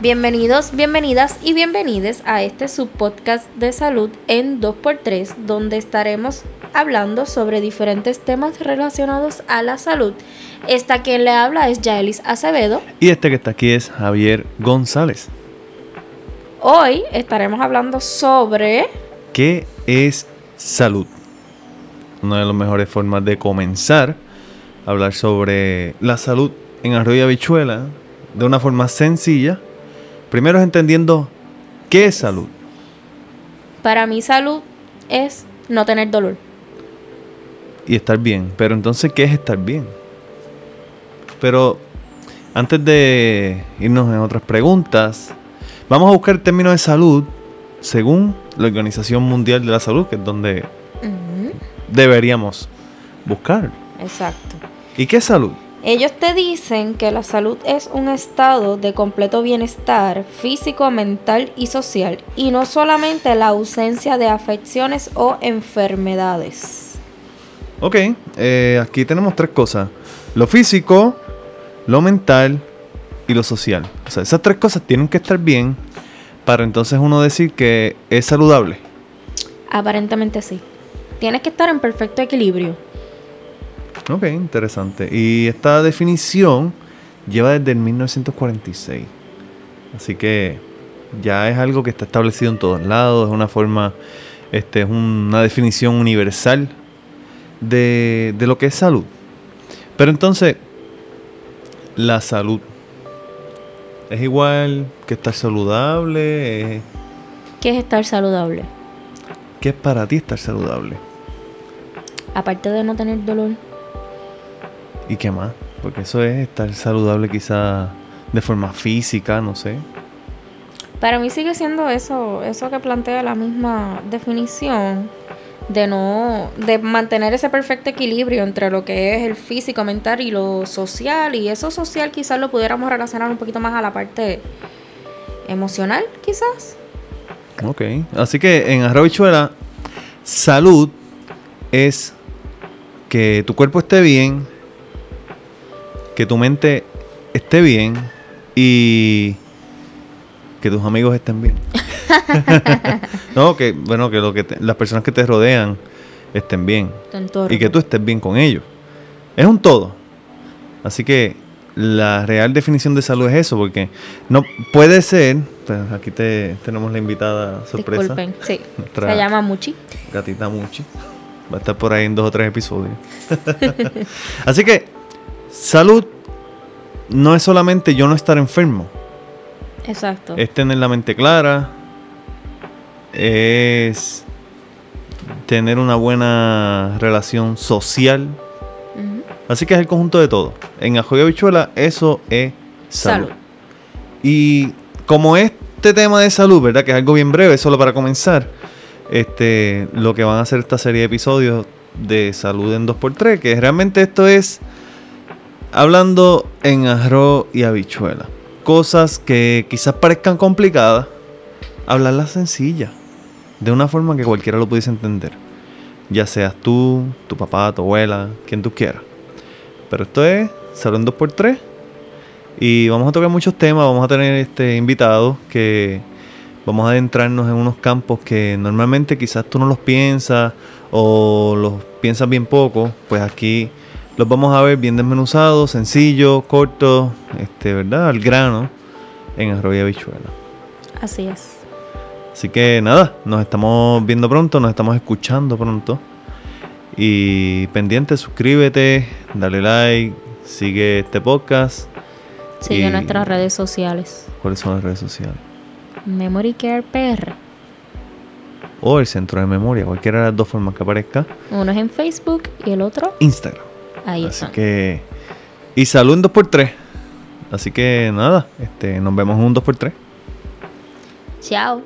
Bienvenidos, bienvenidas y bienvenides a este subpodcast de salud en 2x3, donde estaremos hablando sobre diferentes temas relacionados a la salud. Esta quien le habla es Yaelis Acevedo. Y este que está aquí es Javier González. Hoy estaremos hablando sobre... ¿Qué es salud? Una de las mejores formas de comenzar a hablar sobre la salud en Arroyo Habichuela de una forma sencilla. Primero es entendiendo qué es salud. Para mí salud es no tener dolor. Y estar bien. Pero entonces, ¿qué es estar bien? Pero antes de irnos en otras preguntas, vamos a buscar el término de salud según la Organización Mundial de la Salud, que es donde deberíamos buscar. Exacto. ¿Y qué es salud? Ellos te dicen que la salud es un estado de completo bienestar físico, mental y social, y no solamente la ausencia de afecciones o enfermedades. Ok, eh, aquí tenemos tres cosas. Lo físico, lo mental y lo social. O sea, esas tres cosas tienen que estar bien para entonces uno decir que es saludable. Aparentemente sí. Tienes que estar en perfecto equilibrio. Ok, interesante. Y esta definición lleva desde el 1946. Así que ya es algo que está establecido en todos lados, es una forma, este, es una definición universal de, de lo que es salud. Pero entonces, la salud es igual que estar saludable. ¿Qué es estar saludable? ¿Qué es para ti estar saludable? Aparte de no tener dolor. ¿Y qué más? Porque eso es estar saludable quizá de forma física, no sé. Para mí sigue siendo eso, eso que plantea la misma definición de no de mantener ese perfecto equilibrio entre lo que es el físico, mental y lo social y eso social quizás lo pudiéramos relacionar un poquito más a la parte emocional, quizás. Ok, así que en Arrobichuela, salud es que tu cuerpo esté bien, que tu mente esté bien y que tus amigos estén bien. no, que bueno, que, lo que las personas que te rodean estén bien y que tú estés bien con ellos. Es un todo. Así que la real definición de salud es eso, porque no puede ser. Pues, aquí te, tenemos la invitada sorpresa. Disculpen, sí. Se llama Muchi. Gatita Muchi. Va a estar por ahí en dos o tres episodios. Así que salud no es solamente yo no estar enfermo. Exacto. Es tener la mente clara. Es tener una buena relación social. Así que es el conjunto de todo. En Ajoyo Bichuela eso es salud. salud. Y como este tema de salud, ¿verdad? Que es algo bien breve, solo para comenzar. Este, lo que van a hacer esta serie de episodios de salud en 2x3, que realmente esto es hablando en arroz y habichuela. Cosas que quizás parezcan complicadas, hablarlas sencilla, de una forma que cualquiera lo pudiese entender. Ya seas tú, tu papá, tu abuela, quien tú quieras. Pero esto es Salud en 2x3. Y vamos a tocar muchos temas, vamos a tener este invitados que vamos a adentrarnos en unos campos que normalmente quizás tú no los piensas o los piensas bien poco, pues aquí los vamos a ver bien desmenuzados, sencillos, cortos, este, ¿verdad? Al grano en Arroyo Bichuela. Así es. Así que nada, nos estamos viendo pronto, nos estamos escuchando pronto. Y pendiente, suscríbete, dale like, sigue este podcast. Sigue nuestras redes sociales. ¿Cuáles son las redes sociales? Memory Care PR. O el centro de memoria, cualquiera de las dos formas que aparezca. Uno es en Facebook y el otro. Instagram. Ahí Así que. Y salud en 2x3. Así que nada, este, nos vemos en un 2x3. Chao.